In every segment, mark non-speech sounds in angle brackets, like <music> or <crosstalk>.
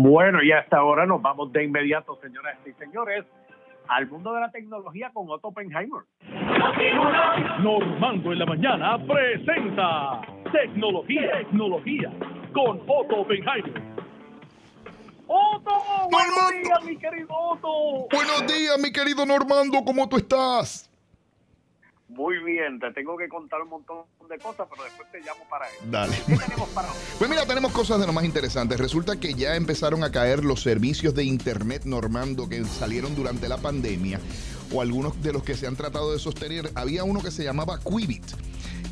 Bueno, y hasta ahora nos vamos de inmediato, señoras y señores, al mundo de la tecnología con Otto Oppenheimer. Normando en la mañana presenta Tecnología, Tecnología con Otto Oppenheimer. ¡Otto! ¡Buenos días, mi querido Otto! Buenos días, mi querido Normando, ¿cómo tú estás? Muy bien, te tengo que contar un montón de cosas, pero después te llamo para eso. Dale. ¿Qué tenemos para hoy? Pues mira, tenemos cosas de lo más interesantes. Resulta que ya empezaron a caer los servicios de Internet normando que salieron durante la pandemia, o algunos de los que se han tratado de sostener. Había uno que se llamaba Quibit.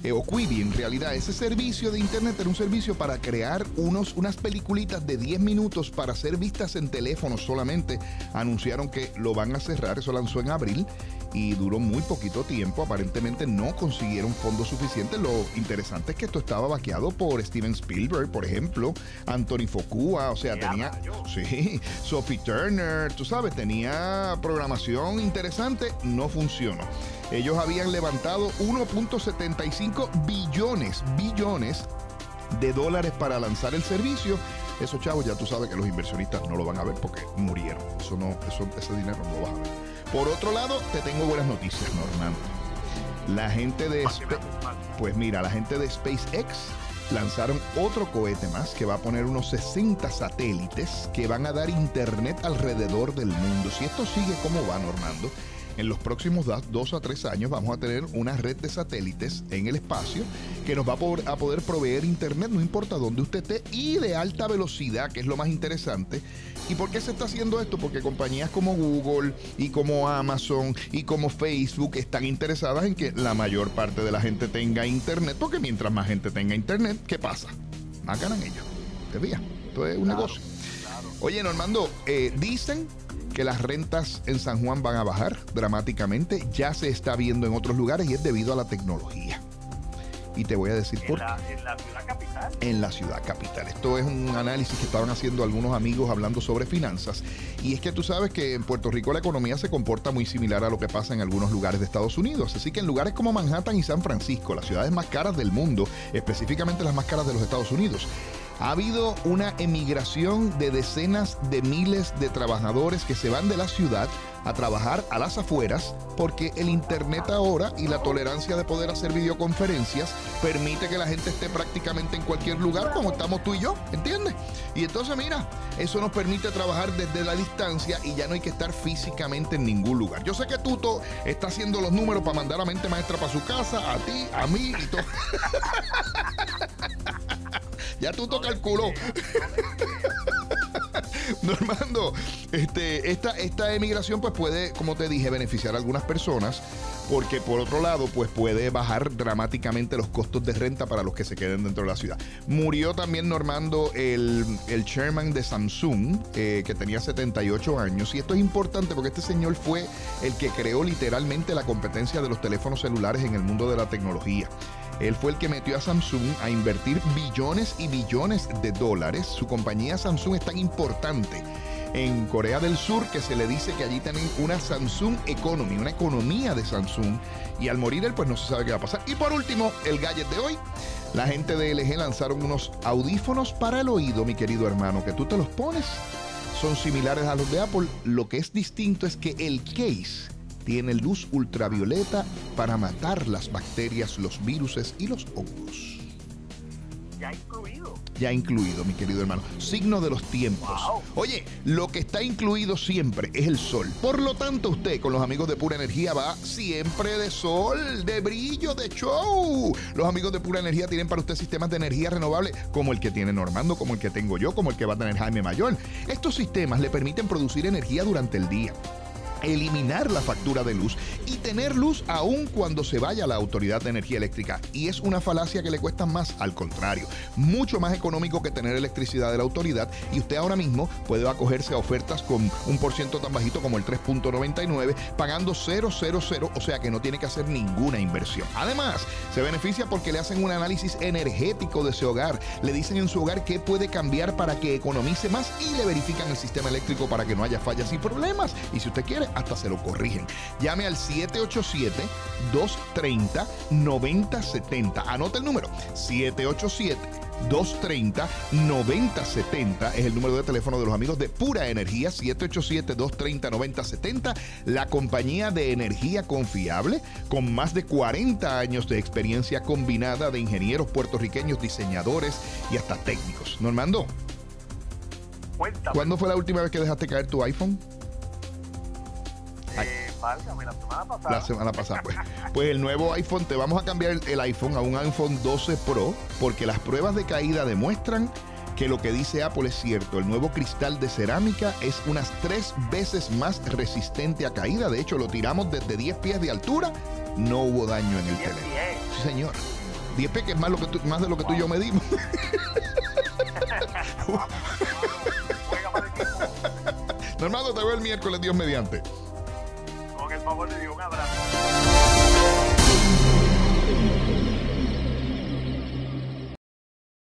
Eh, o Quibi, en realidad, ese servicio de internet era un servicio para crear unos, unas peliculitas de 10 minutos para ser vistas en teléfonos solamente. Anunciaron que lo van a cerrar, eso lanzó en abril y duró muy poquito tiempo. Aparentemente no consiguieron fondos suficientes. Lo interesante es que esto estaba vaqueado por Steven Spielberg, por ejemplo, Anthony Focua, o sea, tenía, sí, <laughs> Sophie Turner, tú sabes, tenía programación interesante, no funcionó. Ellos habían levantado 1.75 billones, billones de dólares para lanzar el servicio. Esos chavos ya tú sabes que los inversionistas no lo van a ver porque murieron. Eso no, eso, ese dinero no lo vas a ver. Por otro lado, te tengo buenas noticias, Normando. La gente de pues mira, la gente de SpaceX lanzaron otro cohete más que va a poner unos 60 satélites que van a dar internet alrededor del mundo. Si esto sigue como va, Normando, en los próximos dos a tres años vamos a tener una red de satélites en el espacio que nos va a poder, proveer internet, no importa dónde usted esté, y de alta velocidad, que es lo más interesante. ¿Y por qué se está haciendo esto? Porque compañías como Google y como Amazon y como Facebook están interesadas en que la mayor parte de la gente tenga internet, porque mientras más gente tenga internet, ¿qué pasa? Más ganan ellos. ¿Te veía? Esto es un negocio. Oye, Normando, eh, dicen que las rentas en San Juan van a bajar dramáticamente. Ya se está viendo en otros lugares y es debido a la tecnología. Y te voy a decir por qué. En la ciudad capital. En la ciudad capital. Esto es un análisis que estaban haciendo algunos amigos hablando sobre finanzas. Y es que tú sabes que en Puerto Rico la economía se comporta muy similar a lo que pasa en algunos lugares de Estados Unidos. Así que en lugares como Manhattan y San Francisco, las ciudades más caras del mundo, específicamente las más caras de los Estados Unidos, ha habido una emigración de decenas de miles de trabajadores que se van de la ciudad a trabajar a las afueras porque el Internet ahora y la tolerancia de poder hacer videoconferencias permite que la gente esté prácticamente en cualquier lugar como estamos tú y yo, ¿entiendes? Y entonces mira, eso nos permite trabajar desde la distancia y ya no hay que estar físicamente en ningún lugar. Yo sé que Tuto está haciendo los números para mandar a mente maestra para su casa, a ti, a mí y todo. <laughs> Ya tú tocas el culo. <laughs> Normando, este, esta, esta emigración pues puede, como te dije, beneficiar a algunas personas porque por otro lado pues puede bajar dramáticamente los costos de renta para los que se queden dentro de la ciudad. Murió también Normando el, el chairman de Samsung eh, que tenía 78 años y esto es importante porque este señor fue el que creó literalmente la competencia de los teléfonos celulares en el mundo de la tecnología. Él fue el que metió a Samsung a invertir billones y billones de dólares. Su compañía Samsung es tan importante en Corea del Sur que se le dice que allí tienen una Samsung Economy, una economía de Samsung. Y al morir él, pues no se sabe qué va a pasar. Y por último, el gadget de hoy. La gente de LG lanzaron unos audífonos para el oído, mi querido hermano, que tú te los pones. Son similares a los de Apple. Lo que es distinto es que el case tiene luz ultravioleta para matar las bacterias, los virus y los hongos. Ya incluido. Ya incluido, mi querido hermano. Signo de los tiempos. Oye, lo que está incluido siempre es el sol. Por lo tanto, usted con los amigos de Pura Energía va siempre de sol, de brillo, de show. Los amigos de Pura Energía tienen para usted sistemas de energía renovable como el que tiene Normando, como el que tengo yo, como el que va a tener Jaime Mayor. Estos sistemas le permiten producir energía durante el día eliminar la factura de luz y tener luz aún cuando se vaya la autoridad de energía eléctrica. Y es una falacia que le cuesta más, al contrario, mucho más económico que tener electricidad de la autoridad y usted ahora mismo puede acogerse a ofertas con un por ciento tan bajito como el 3.99 pagando 000, o sea que no tiene que hacer ninguna inversión. Además, se beneficia porque le hacen un análisis energético de su hogar, le dicen en su hogar qué puede cambiar para que economice más y le verifican el sistema eléctrico para que no haya fallas y problemas. Y si usted quiere, hasta se lo corrigen. Llame al 787-230-9070. Anota el número, 787 787-230-9070 es el número de teléfono de los amigos de Pura Energía, 787-230-9070, la compañía de energía confiable con más de 40 años de experiencia combinada de ingenieros puertorriqueños, diseñadores y hasta técnicos. Normando, Cuéntame. ¿cuándo fue la última vez que dejaste caer tu iPhone? Válgame, la semana pasada. La semana <laughs> pasada, pues. Pues el nuevo iPhone, te vamos a cambiar el, iPhone a un iPhone 12 Pro, porque las pruebas de caída demuestran que lo que dice Apple es cierto. El nuevo cristal de cerámica es unas tres veces más resistente a caída. De hecho, lo tiramos desde 10 pies de altura. No hubo daño en el teléfono. Sí, señor. 10 pies, que es más, lo que tú- más de lo que tú y yo medimos. <laughs> <laughs> Normando, te veo el miércoles, Dios mediante. Favor de Dios, un abrazo.